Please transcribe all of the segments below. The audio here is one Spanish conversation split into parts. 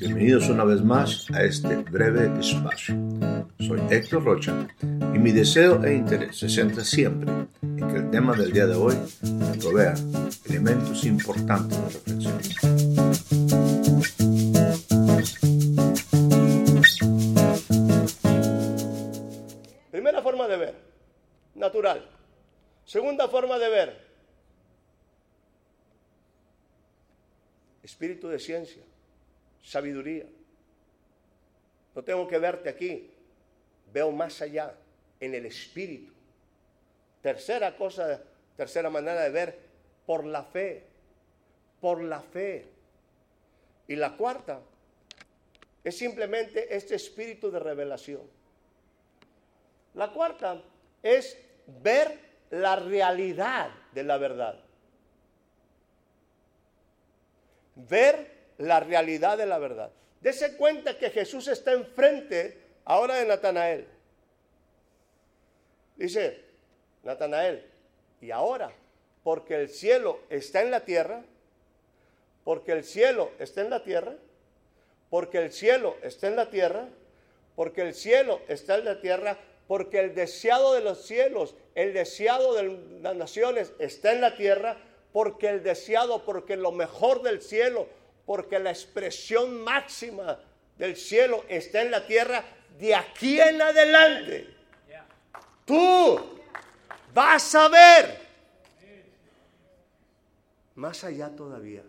Bienvenidos una vez más a este breve espacio. Soy Héctor Rocha y mi deseo e interés se centra siempre en que el tema del día de hoy me provea elementos importantes de reflexión. Primera forma de ver, natural. Segunda forma de ver, espíritu de ciencia, sabiduría. No tengo que verte aquí, veo más allá, en el espíritu. Tercera cosa, tercera manera de ver, por la fe, por la fe. Y la cuarta es simplemente este espíritu de revelación. La cuarta es ver la realidad de la verdad. Ver la realidad de la verdad. Dese cuenta que Jesús está enfrente ahora de Natanael. Dice, Natanael, y ahora, porque el cielo está en la tierra, porque el cielo está en la tierra, porque el cielo está en la tierra, porque el cielo está en la tierra, porque el deseado de los cielos, el deseado de las naciones está en la tierra, porque el deseado, porque lo mejor del cielo, porque la expresión máxima del cielo está en la tierra, de aquí en adelante. Tú vas a ver, más allá todavía,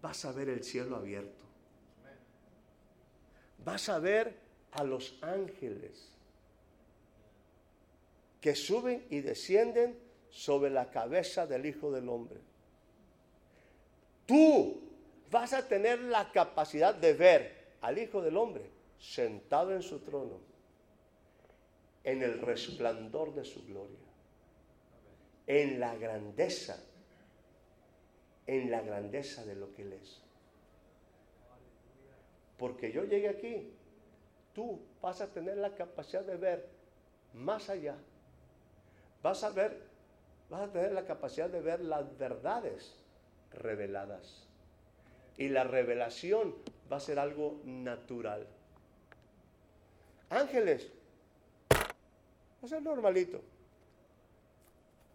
vas a ver el cielo abierto. Vas a ver a los ángeles que suben y descienden sobre la cabeza del Hijo del Hombre. Tú vas a tener la capacidad de ver al Hijo del Hombre sentado en su trono, en el resplandor de su gloria, en la grandeza, en la grandeza de lo que Él es. Porque yo llegué aquí, tú vas a tener la capacidad de ver más allá. Vas a ver, vas a tener la capacidad de ver las verdades reveladas. Y la revelación va a ser algo natural. Ángeles, va a normalito.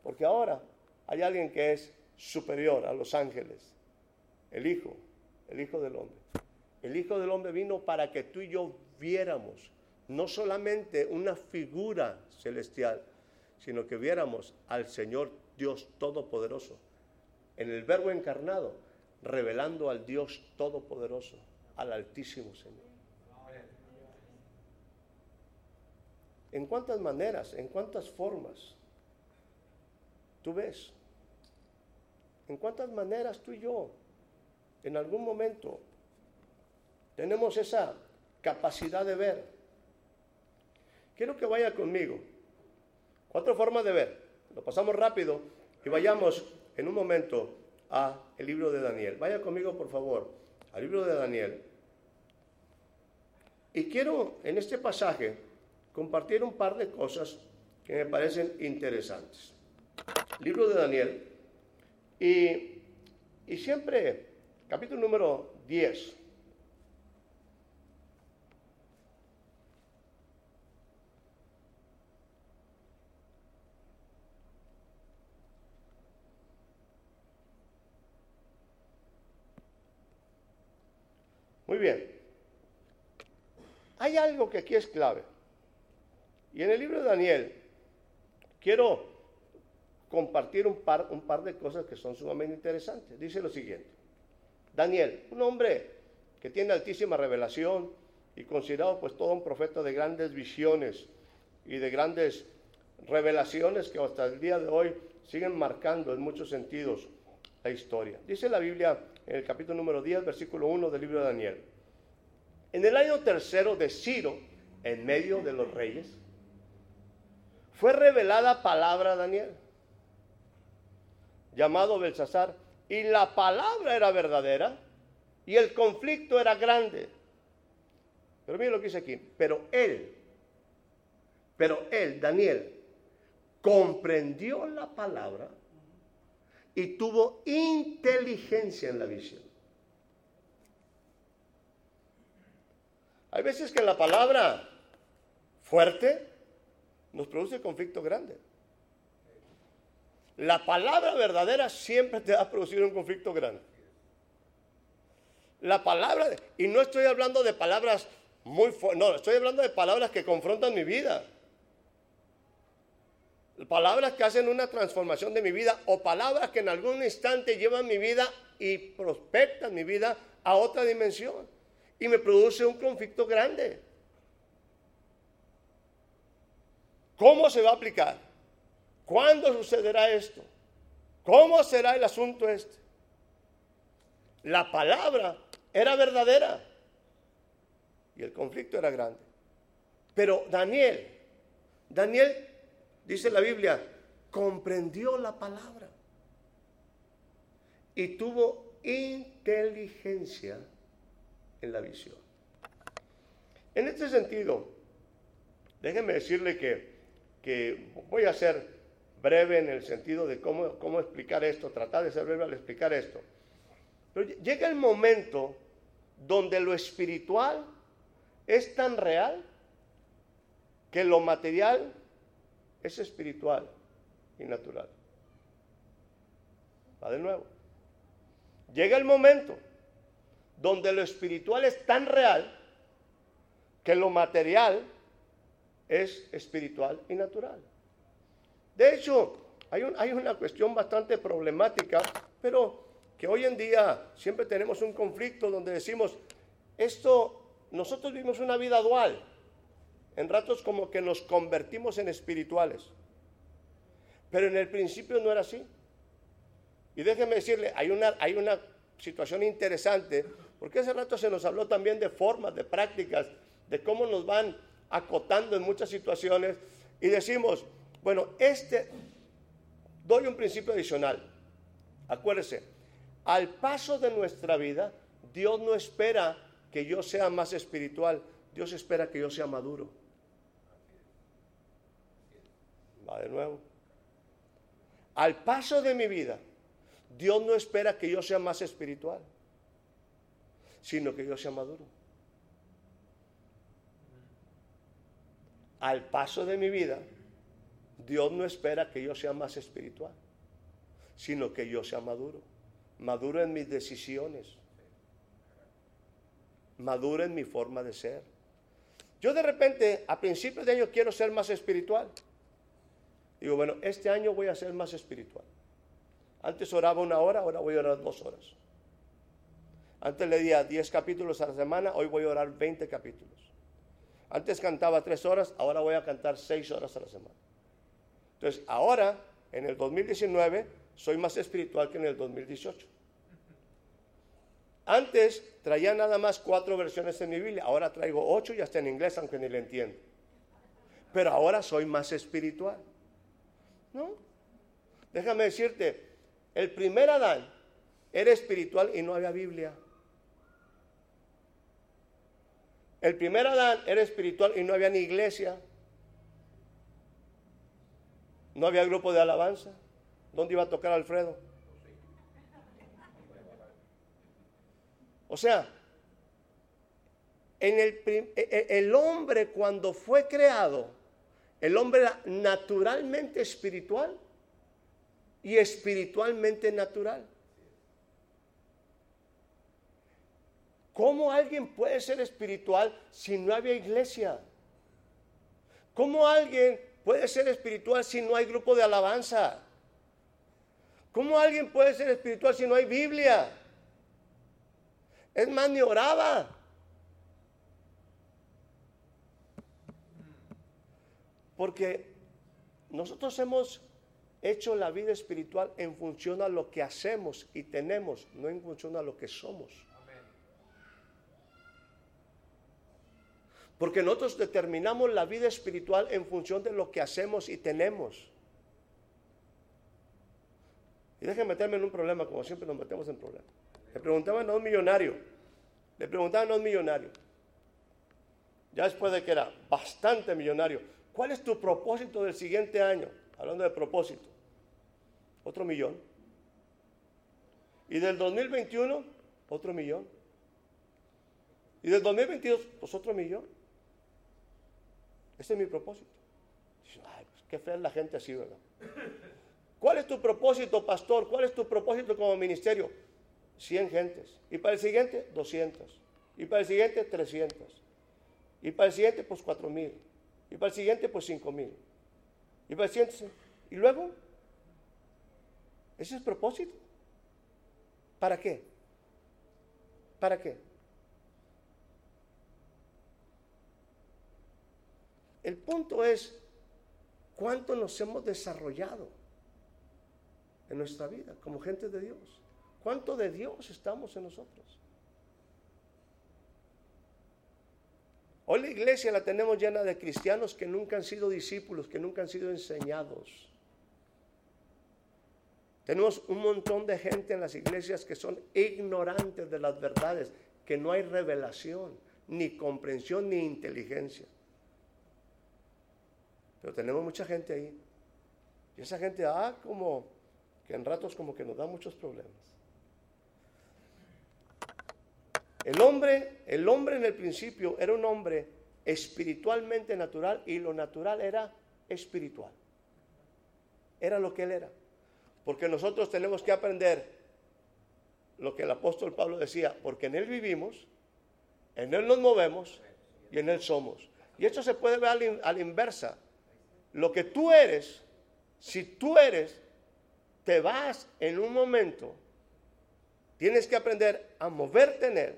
Porque ahora hay alguien que es superior a los ángeles. El Hijo, el Hijo del Hombre. El Hijo del Hombre vino para que tú y yo viéramos no solamente una figura celestial, sino que viéramos al Señor Dios Todopoderoso en el Verbo encarnado, revelando al Dios Todopoderoso, al Altísimo Señor. ¿En cuántas maneras, en cuántas formas tú ves? ¿En cuántas maneras tú y yo, en algún momento, tenemos esa capacidad de ver? Quiero que vaya conmigo. Cuatro formas de ver. Lo pasamos rápido y vayamos en un momento a el libro de Daniel. Vaya conmigo, por favor, al libro de Daniel. Y quiero en este pasaje compartir un par de cosas que me parecen interesantes. Libro de Daniel. Y, y siempre, capítulo número 10. Muy bien. Hay algo que aquí es clave. Y en el libro de Daniel quiero compartir un par, de cosas que son sumamente interesantes. Dice lo siguiente. Daniel, un hombre que tiene altísima revelación y considerado pues todo un profeta de grandes visiones y de grandes revelaciones que hasta el día de hoy siguen marcando en muchos sentidos la historia. Dice la Biblia en el capítulo número 10, versículo 1 del libro de Daniel. En el año tercero de Ciro, en medio de los reyes, fue revelada palabra a Daniel, llamado Belsasar, y la palabra era verdadera y el conflicto era grande. Pero mire lo que dice aquí, pero él, pero él, Daniel, comprendió la palabra y tuvo inteligencia en la visión. Hay veces que la palabra fuerte nos produce conflicto grande. La palabra verdadera siempre te va a producir un conflicto grande. La palabra, y no estoy hablando de palabras muy fuertes, no, estoy hablando de palabras que confrontan mi vida. Palabras que hacen una transformación de mi vida o palabras que en algún instante llevan mi vida y prospectan mi vida a otra dimensión. Y me produce un conflicto grande. ¿Cómo se va a aplicar? ¿Cuándo sucederá esto? ¿Cómo será el asunto este? La palabra era verdadera y el conflicto era grande. Pero Daniel, Daniel, dice la Biblia, comprendió la palabra y tuvo inteligencia en la visión. En este sentido, déjenme decirle que que voy a ser breve en el sentido de cómo, cómo explicar esto, tratar de ser breve al explicar esto. Pero llega el momento donde lo espiritual es tan real que lo material es espiritual y natural. Va de nuevo. Llega el momento donde lo espiritual es tan real que lo material es espiritual y natural. De hecho, hay, hay, una cuestión bastante problemática, pero que hoy en día siempre tenemos un conflicto donde decimos, esto, nosotros vivimos una vida dual. En ratos como que nos convertimos en espirituales. Pero en el principio no era así. Y déjeme decirle, hay una, hay una situación interesante, porque hace rato se nos habló también de formas, de prácticas, de cómo nos van acotando en muchas situaciones y decimos, bueno, este, doy un principio adicional. Acuérdese, al paso de nuestra vida, Dios no espera que yo sea más espiritual, Dios espera que yo sea maduro. Va de nuevo. Al paso de mi vida, Dios no espera que yo sea más espiritual, sino que yo sea maduro. al paso de mi vida, Dios no espera que yo sea más espiritual, sino que yo sea maduro. Maduro en mis decisiones. Maduro en mi forma de ser. Yo de repente, a principios de año, quiero ser más espiritual. Digo, bueno, este año voy a ser más espiritual. Antes oraba una hora, ahora voy a orar dos horas. Antes leía 10 capítulos a la semana, hoy voy a orar 20 capítulos. Antes cantaba tres horas, ahora voy a cantar seis horas a la semana. Entonces, ahora, en el 2019, soy más espiritual que en el 2018. Antes traía nada más cuatro versiones en mi Biblia, ahora traigo ocho y hasta en inglés, aunque ni le entiendo. Pero ahora soy más espiritual. ¿No? Déjame decirte, el primer Adán era espiritual y no había Biblia. El primer Adán era espiritual y no había ni iglesia. No había grupo de alabanza. ¿Dónde iba a tocar Alfredo? O sea, en el, e, e, el hombre cuando fue creado, el hombre era naturalmente espiritual y espiritualmente natural. ¿Cómo alguien puede ser espiritual si no había iglesia? ¿Cómo alguien puede ser espiritual si no hay grupo de alabanza? ¿Cómo alguien puede ser espiritual si no hay Biblia? Es más, ni oraba. Porque nosotros hemos hecho la vida espiritual en función a lo que hacemos y tenemos, no en función a lo que somos. Porque nosotros determinamos la vida espiritual en función de lo que hacemos y tenemos. Y déjenme meterme en un problema, como siempre nos metemos en problemas. Le preguntaban a un millonario, le preguntaban a un millonario, ya después de que era bastante millonario, ¿cuál es tu propósito del siguiente año? Hablando de propósito, otro millón. Y del 2021, otro millón. Y del 2022, pues otro millón. Ese es mi propósito. Ay, pues qué fea es la gente así, ¿verdad? ¿Cuál es tu propósito, pastor? ¿Cuál es tu propósito como ministerio? 100 gentes. Y para el siguiente, 200. Y para el siguiente, 300. Y para el siguiente, pues 4 mil. Y para el siguiente, pues 5 mil. Y para el siguiente, y luego, ese es el propósito. ¿Para qué? ¿Para qué? El punto es cuánto nos hemos desarrollado en nuestra vida como gente de Dios. ¿Cuánto de Dios estamos en nosotros? Hoy la iglesia la tenemos llena de cristianos que nunca han sido discípulos, que nunca han sido enseñados. Tenemos un montón de gente en las iglesias que son ignorantes de las verdades, que no hay revelación, ni comprensión, ni inteligencia. Pero tenemos mucha gente ahí. Y esa gente, ah, como que en ratos como que nos da muchos problemas. El hombre, el hombre en el principio era un hombre espiritualmente natural y lo natural era espiritual. Era lo que él era. Porque nosotros tenemos que aprender lo que el apóstol Pablo decía, porque en él vivimos, en él nos movemos y en él somos. Y esto se puede ver a la inversa. Lo que tú eres, si tú eres te vas en un momento, tienes que aprender a moverte en Él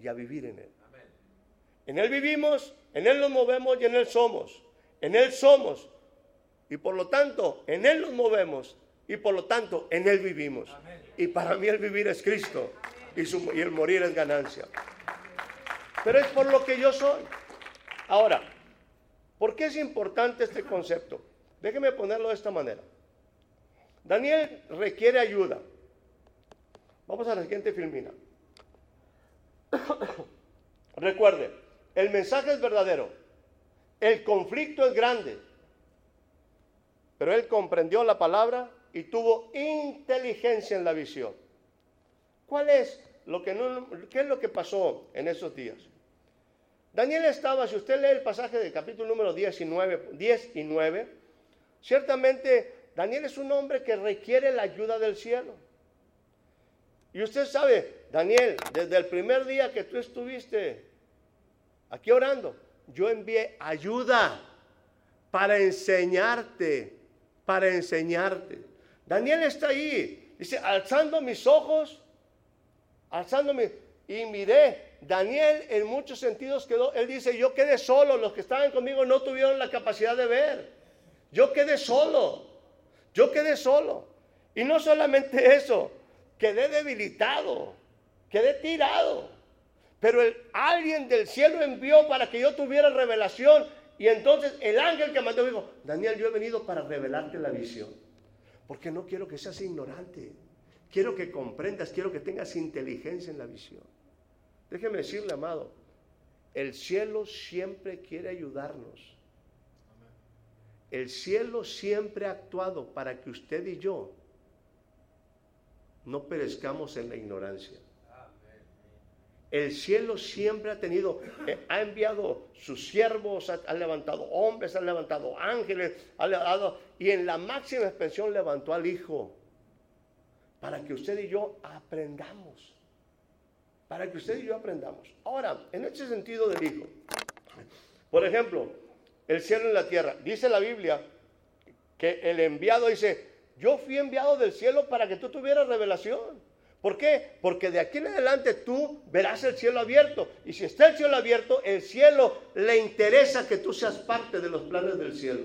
y a vivir en Él. En Él vivimos, en Él nos movemos y en Él somos. En Él somos. Y por lo tanto, en Él nos movemos y por lo tanto, en Él vivimos. Y para mí el vivir es Cristo y, y el morir es ganancia. Pero es por lo que yo soy. Ahora, ¿por qué es importante este concepto? Déjeme ponerlo de esta manera. Daniel requiere ayuda. Vamos a la siguiente filmina. Recuerde, el mensaje es verdadero. El conflicto es grande. Pero él comprendió la palabra y tuvo inteligencia en la visión. ¿Cuál es lo que no, qué es lo que pasó en esos días? Daniel estaba, si usted lee el pasaje del capítulo número 19, 10 y 9, ciertamente Daniel es un hombre que requiere la ayuda del cielo. Y usted sabe, Daniel, desde el primer día que tú estuviste aquí orando, yo envié ayuda para enseñarte, para enseñarte. Daniel está ahí, dice, alzando mis ojos, alzándome, y miré, Daniel en muchos sentidos quedó, él dice, yo quedé solo, los que estaban conmigo no tuvieron la capacidad de ver, yo quedé solo. Yo quedé solo. Y no solamente eso, quedé debilitado, quedé tirado. Pero el, alguien del cielo envió para que yo tuviera revelación. Y entonces el ángel que mandó dijo, Daniel, yo he venido para revelarte la visión. Porque no quiero que seas ignorante. Quiero que comprendas, quiero que tengas inteligencia en la visión. Déjeme decirle, amado, el cielo siempre quiere ayudarnos. El cielo siempre ha actuado para que usted y yo no perezcamos en la ignorancia. El cielo siempre ha tenido, eh, ha enviado sus siervos, ha, levantado hombres, ha levantado ángeles, ha levantado, y en la máxima expresión levantó al Hijo, para que usted y yo aprendamos, para que usted y yo aprendamos. Ahora, en ese sentido del Hijo, por ejemplo, el cielo y la tierra. Dice la Biblia que el enviado dice, yo fui enviado del cielo para que tú tuvieras revelación. ¿Por qué? Porque de aquí en adelante tú verás el cielo abierto. Y si está el cielo abierto, el cielo le interesa que tú seas parte de los planes del cielo.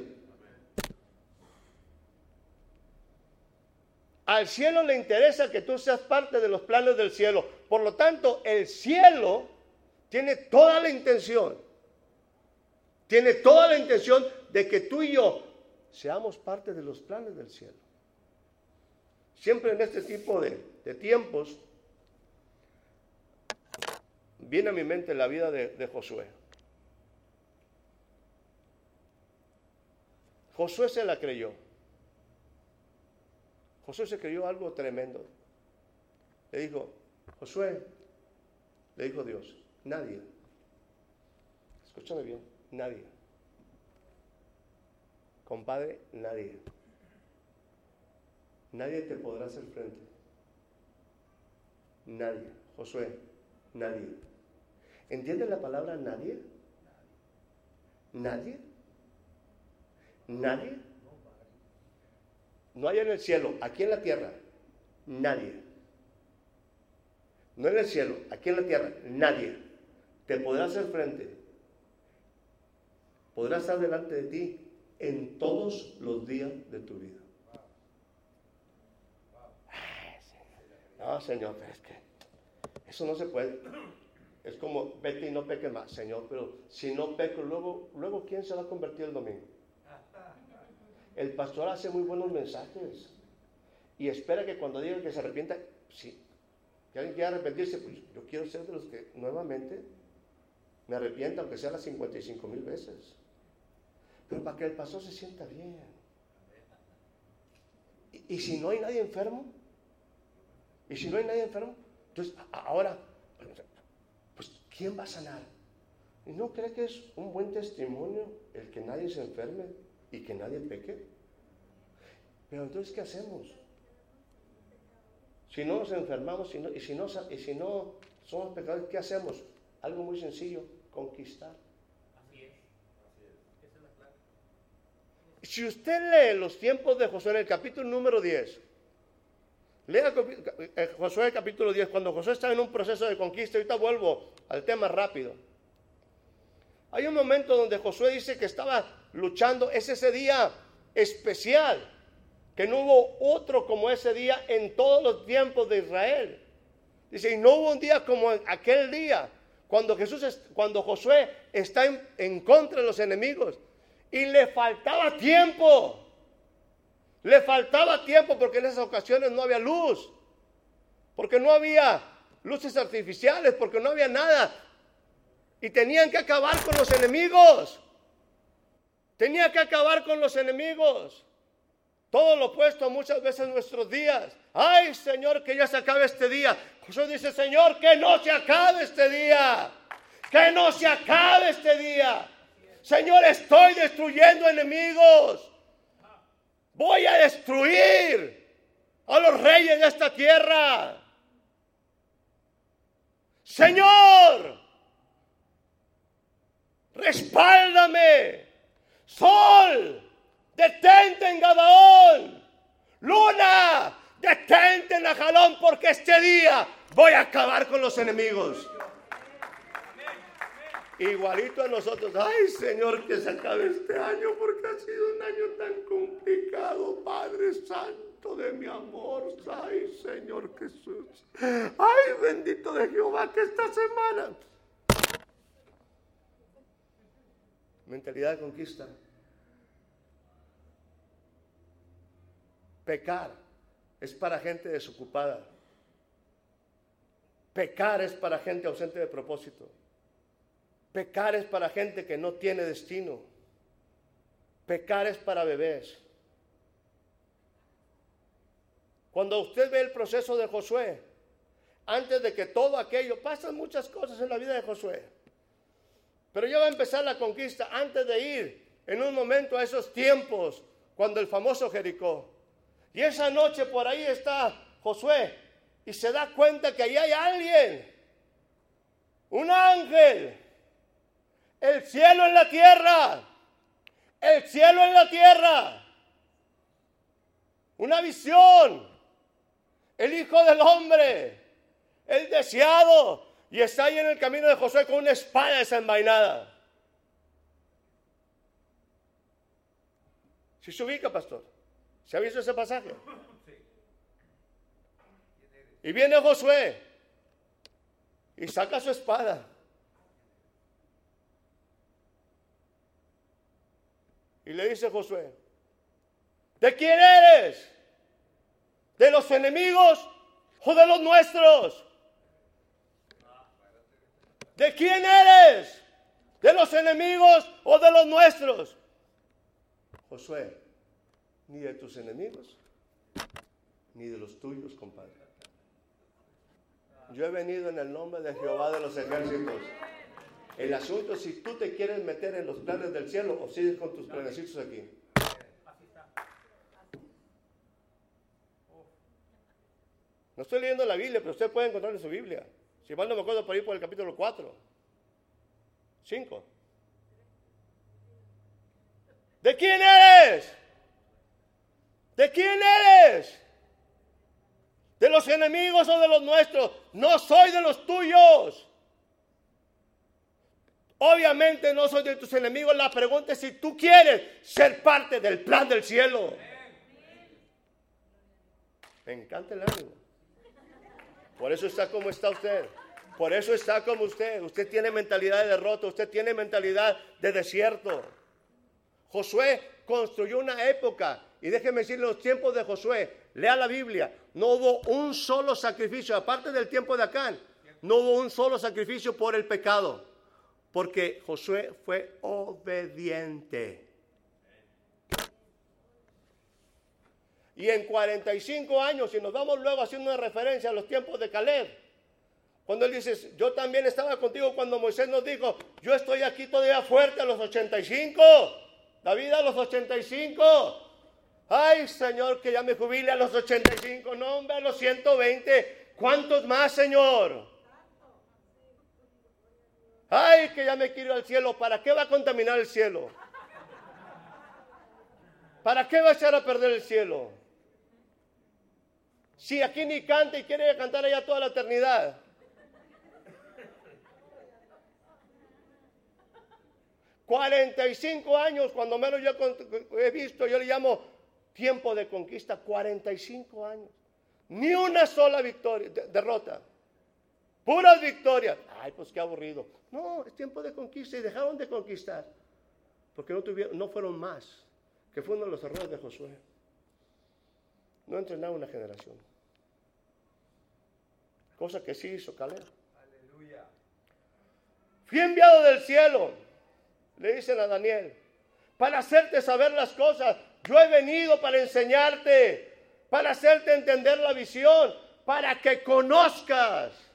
Al cielo le interesa que tú seas parte de los planes del cielo. Por lo tanto, el cielo tiene toda la intención tiene toda la intención de que tú y yo seamos parte de los planes del cielo. Siempre en este tipo de, tiempos viene a mi mente la vida de, de Josué. Josué se la creyó. Josué se creyó algo tremendo. Le dijo, Josué, le dijo Dios, Nadie. Escúchame bien, nadie. Compadre, nadie. Nadie te podrá hacer frente. Nadie. Josué, nadie. ¿Entiendes la palabra nadie? ¿Nadie? ¿Nadie? No hay en el cielo, aquí en la tierra, nadie. No en el cielo, aquí en la tierra, nadie te podrá hacer frente. Podrá estar delante de ti en todos los días de tu vida. No, Señor, pero es que eso no se puede. Es como, vete y no peques más, Señor, pero si no peco, luego, luego ¿quién se va a convertir el domingo? El pastor hace muy buenos mensajes y espera que cuando diga que se arrepienta, sí, que alguien quiera arrepentirse, pues yo quiero ser de los que nuevamente me arrepienta, aunque sea las 55 mil veces. Pero para que el pastor se sienta bien. Y si no hay nadie enfermo, y si no hay nadie enfermo, entonces ahora, pues ¿quién va a sanar? ¿Y no cree que es un buen testimonio el que nadie se enferme y que nadie peque? Pero entonces, ¿qué hacemos? Si no nos enfermamos y, si no, y si no somos pecadores, ¿qué hacemos? Algo muy sencillo, conquistar. Así es. Esa es la clave. Si usted lee los tiempos de Josué en el capítulo número 10, lea eh, Josué capítulo 10, cuando Josué está en un proceso de conquista, ahorita vuelvo al tema rápido. Hay un momento donde Josué dice que estaba luchando, es ese día especial que no hubo otro como ese día en todos los tiempos de Israel. Dice, y no hubo un día como aquel día, cuando Jesús, cuando Josué está en, en contra de los enemigos y le faltaba tiempo. Le faltaba tiempo porque en esas ocasiones no había luz, porque no había luces artificiales, porque no había nada. Y tenían que acabar con los enemigos. Tenía que acabar con los enemigos. Todo lo opuesto muchas veces en nuestros días. Ay, Señor, que ya se acabe este día. Jesús dice, Señor, que no se acabe este día. Que no se acabe este día. Señor, estoy destruyendo enemigos. Voy a destruir a los reyes de esta tierra. Señor, respáldame. Sol, detente en Gabaón. Luna, detente en Ajalón porque este día voy a acabar con los enemigos. Igualito a nosotros, ay Señor, que se acabe este año porque ha sido un año tan complicado, Padre Santo de mi amor, ay Señor Jesús, ay bendito de Jehová que esta semana. Mentalidad de conquista. Pecar es para gente desocupada. Pecar es para gente ausente de propósito. Pecar es para gente que no tiene destino. Pecar es para bebés. Cuando usted ve el proceso de Josué, antes de que todo aquello, pasan muchas cosas en la vida de Josué. Pero ya va a empezar la conquista antes de ir en un momento a esos tiempos, cuando el famoso Jericó. Y esa noche por ahí está Josué y se da cuenta que ahí hay alguien, un ángel, el cielo en la tierra, el cielo en la tierra, una visión, el Hijo del Hombre, el deseado, y está ahí en el camino de Josué con una espada desenvainada. Si se ubica, pastor. ¿Se ha visto ese pasaje? Y viene Josué y saca su espada. Y le dice Josué, ¿de quién eres? ¿De los enemigos o de los nuestros? ¿De quién eres? ¿De los enemigos o de los nuestros? Josué, ni de tus enemigos, ni de los tuyos, compadre. Yo he venido en el nombre de Jehová de los ejércitos. El asunto es si tú te quieres meter en los planes del cielo o sigues con tus planecitos aquí. No estoy leyendo la Biblia, pero usted puede encontrar en su Biblia. Si mal no me acuerdo por ir por el capítulo 4. 5. ¿De quién eres? ¿De quién eres? ¿De los enemigos o de los nuestros? No soy de los tuyos. Obviamente no soy de tus enemigos. La pregunta es si tú quieres ser parte del plan del cielo. Me encanta el ánimo. Por eso está como está usted. Por eso está como usted. Usted tiene mentalidad de derrota. Usted tiene mentalidad de desierto. Josué construyó una época. Y déjeme decirle, los tiempos de Josué, lea la Biblia, no hubo un solo sacrificio, aparte del tiempo de Acán, no hubo un solo sacrificio por el pecado, porque Josué fue obediente. Y en 45 años, si nos vamos luego haciendo una referencia a los tiempos de Caleb, cuando él dice, yo también estaba contigo cuando Moisés nos dijo, yo estoy aquí todavía fuerte a los 85. David a los 85. Ay, Señor, que ya me jubile a los 85. No, hombre, a los 120. ¿Cuántos más, Señor? Ay, que ya me quiero al cielo. ¿Para qué va a contaminar el cielo? ¿Para qué va a echar a perder el cielo? Si aquí ni canta y quiere cantar allá toda la eternidad. 45 años, cuando menos yo he visto, yo le llamo tiempo de conquista, 45 años. Ni una sola victoria, derrota. Puras victorias. Ay, pues qué aburrido. No, es tiempo de conquista y dejaron de conquistar. Porque no, tuvieron, no fueron más, que fue uno de los errores de Josué. No entrenaron una generación. Cosa que sí hizo Caleb. Aleluya. Fui enviado del cielo le dicen a Daniel, para hacerte saber las cosas. Yo he venido para enseñarte, para hacerte entender la visión, para que conozcas,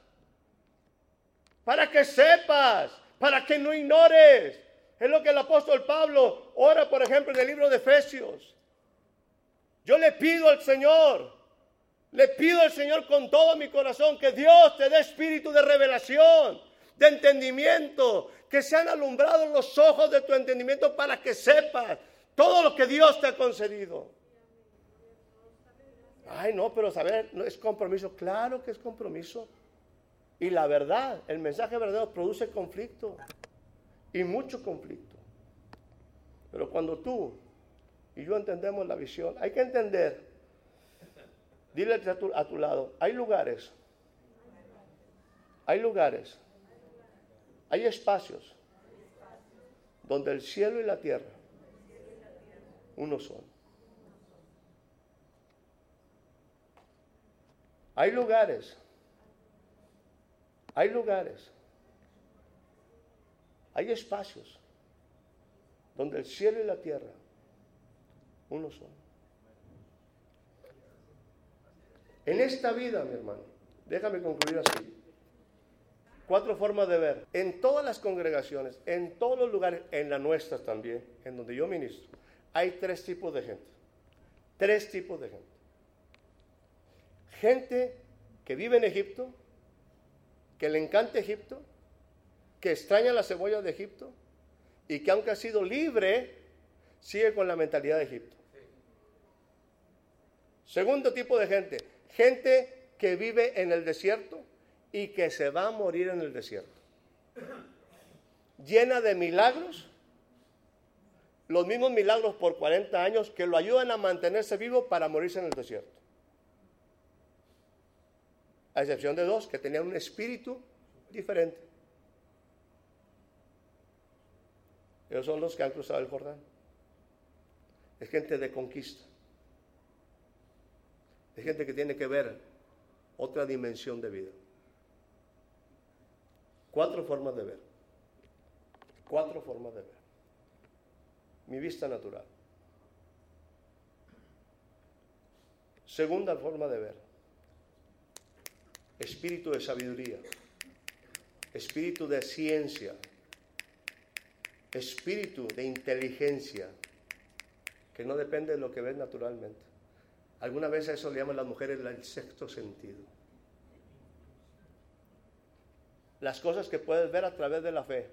para que sepas, para que no ignores. Es lo que el apóstol Pablo ora, por ejemplo, en el libro de Efesios. Yo le pido al Señor, le pido al Señor con todo mi corazón que Dios te dé espíritu de revelación, de entendimiento, que se han alumbrado los ojos de tu entendimiento para que sepas todo lo que Dios te ha concedido. Ay, no, pero saber es compromiso. Claro que es compromiso. Y la verdad, el mensaje verdadero produce conflicto. Y mucho conflicto. Pero cuando tú y yo entendemos la visión, hay que entender. Dile a tu, a tu lado, hay lugares. Hay lugares hay espacios donde el cielo y la tierra uno son. Hay lugares, hay lugares, hay espacios donde el cielo y la tierra uno son. En esta vida, mi hermano, déjame concluir así. Cuatro formas de ver. En todas las congregaciones, en todos los lugares, en la nuestra también, en donde yo ministro, hay tres tipos de gente. Tres tipos de gente. Gente que vive en Egipto, que le encanta Egipto, que extraña la cebolla de Egipto y que aunque ha sido libre, sigue con la mentalidad de Egipto. Segundo tipo de gente, gente que vive en el desierto, y que se va a morir en el desierto. Llena de milagros, los mismos milagros por 40 años que lo ayudan a mantenerse vivo para morirse en el desierto. A excepción de dos que tenían un espíritu diferente. Ellos son los que han cruzado el Jordán. Es gente de conquista. Es gente que tiene que ver otra dimensión de vida. Cuatro formas de ver. Cuatro formas de ver. Mi vista natural. Segunda forma de ver. Espíritu de sabiduría, espíritu de ciencia, espíritu de inteligencia, que no depende de lo que ves naturalmente. Alguna vez a eso le llaman las mujeres el sexto sentido. Las cosas que puedes ver a través de la fe,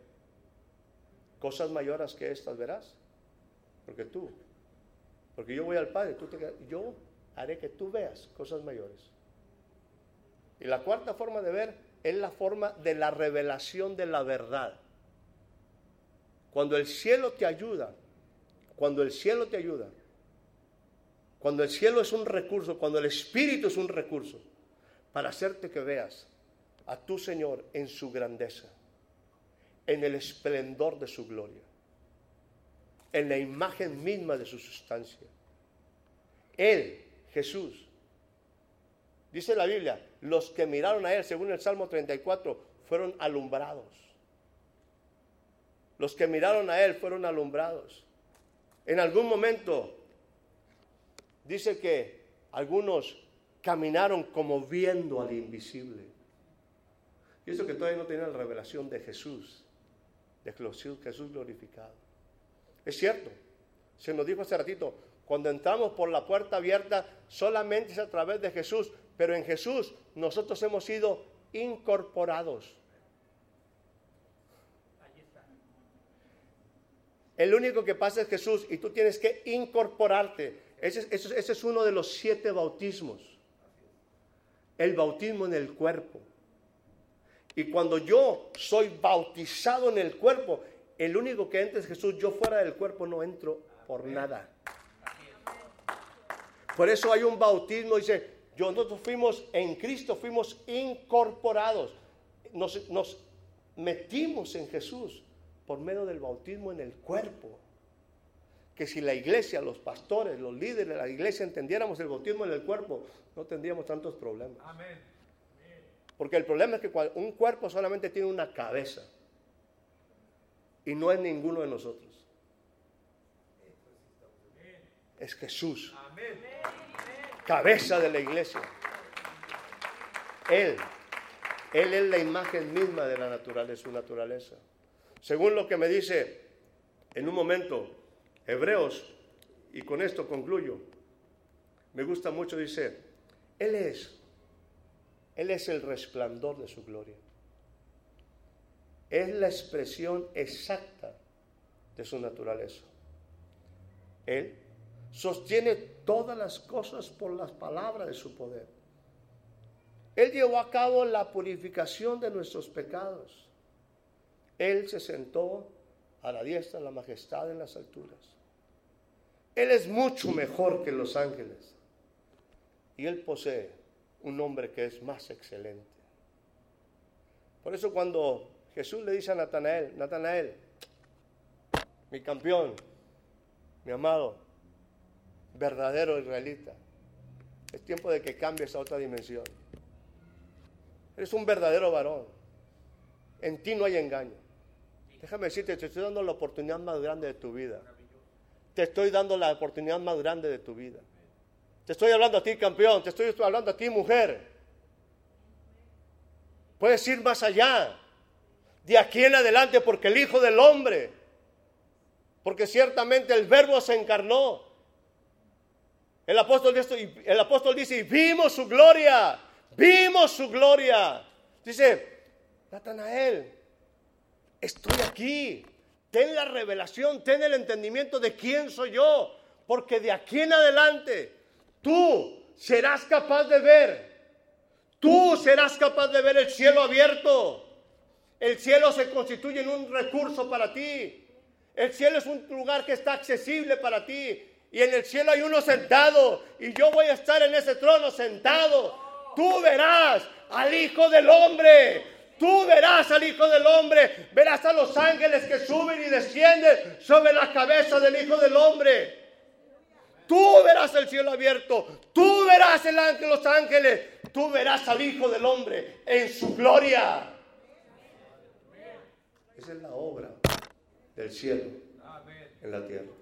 cosas mayores que estas verás, porque tú, porque yo voy al Padre, tú te, yo haré que tú veas cosas mayores. Y la cuarta forma de ver es la forma de la revelación de la verdad. Cuando el cielo te ayuda, cuando el cielo te ayuda, cuando el cielo es un recurso, cuando el Espíritu es un recurso, para hacerte que veas a tu Señor en su grandeza, en el esplendor de su gloria, en la imagen misma de su sustancia. Él, Jesús, dice la Biblia, los que miraron a Él, según el Salmo 34, fueron alumbrados. Los que miraron a Él fueron alumbrados. En algún momento dice que algunos caminaron como viendo al invisible. Y eso que todavía no tenían la revelación de Jesús, de Jesús glorificado. Es cierto, se nos dijo hace ratito, cuando entramos por la puerta abierta solamente es a través de Jesús, pero en Jesús nosotros hemos sido incorporados. El único que pasa es Jesús y tú tienes que incorporarte. Ese, ese, es uno de los siete bautismos. El bautismo en el cuerpo. Y cuando yo soy bautizado en el cuerpo, el único que entra es Jesús. Yo fuera del cuerpo no entro por nada. Por eso hay un bautismo, dice, yo, nosotros fuimos en Cristo, fuimos incorporados. Nos, nos metimos en Jesús por medio del bautismo en el cuerpo. Que si la iglesia, los pastores, los líderes de la iglesia entendiéramos el bautismo en el cuerpo, no tendríamos tantos problemas. Porque el problema es que un cuerpo solamente tiene una cabeza y no es ninguno de nosotros. Es Jesús. Cabeza de la iglesia. Él. Él es la imagen misma de la naturaleza, su naturaleza. Según lo que me dice en un momento Hebreos, y con esto concluyo, me gusta mucho, dice, Él es, Él es el resplandor de su gloria. Es la expresión exacta de su naturaleza. Él sostiene todas las cosas por las palabras de su poder. Él llevó a cabo la purificación de nuestros pecados. Él se sentó a la diestra de la majestad en las alturas. Él es mucho mejor que los ángeles. Y Él posee un nombre que es más excelente. Por eso cuando Jesús le dice a Natanael, Natanael, mi campeón, mi amado, verdadero israelita, es tiempo de que cambies a otra dimensión. Eres un verdadero varón. En ti no hay engaño. Déjame decirte, te estoy dando la oportunidad más grande de tu vida. Te estoy dando la oportunidad más grande de tu vida. Te estoy hablando a ti, campeón. Te estoy hablando a ti, mujer. Puedes ir más allá. De aquí en adelante, porque el Hijo del Hombre, porque ciertamente el Verbo se encarnó. El apóstol, dice, el apóstol dice, vimos su gloria, vimos su gloria. Dice, Natanael, estoy aquí. Ten la revelación, ten el entendimiento de quién soy yo, porque de aquí en adelante tú serás capaz de ver, tú serás capaz de ver el cielo abierto. El cielo se constituye en un recurso para ti. El cielo es un lugar que está accesible para ti. Y en el cielo hay uno sentado. Y yo voy a estar en ese trono sentado. Tú verás al Hijo del Hombre Tú verás al Hijo del Hombre, verás a los ángeles que suben y descienden sobre la cabeza del Hijo del Hombre. Tú verás el cielo abierto, tú verás el ángel, los ángeles, tú verás al Hijo del Hombre en su gloria. Esa es la obra del cielo en la tierra.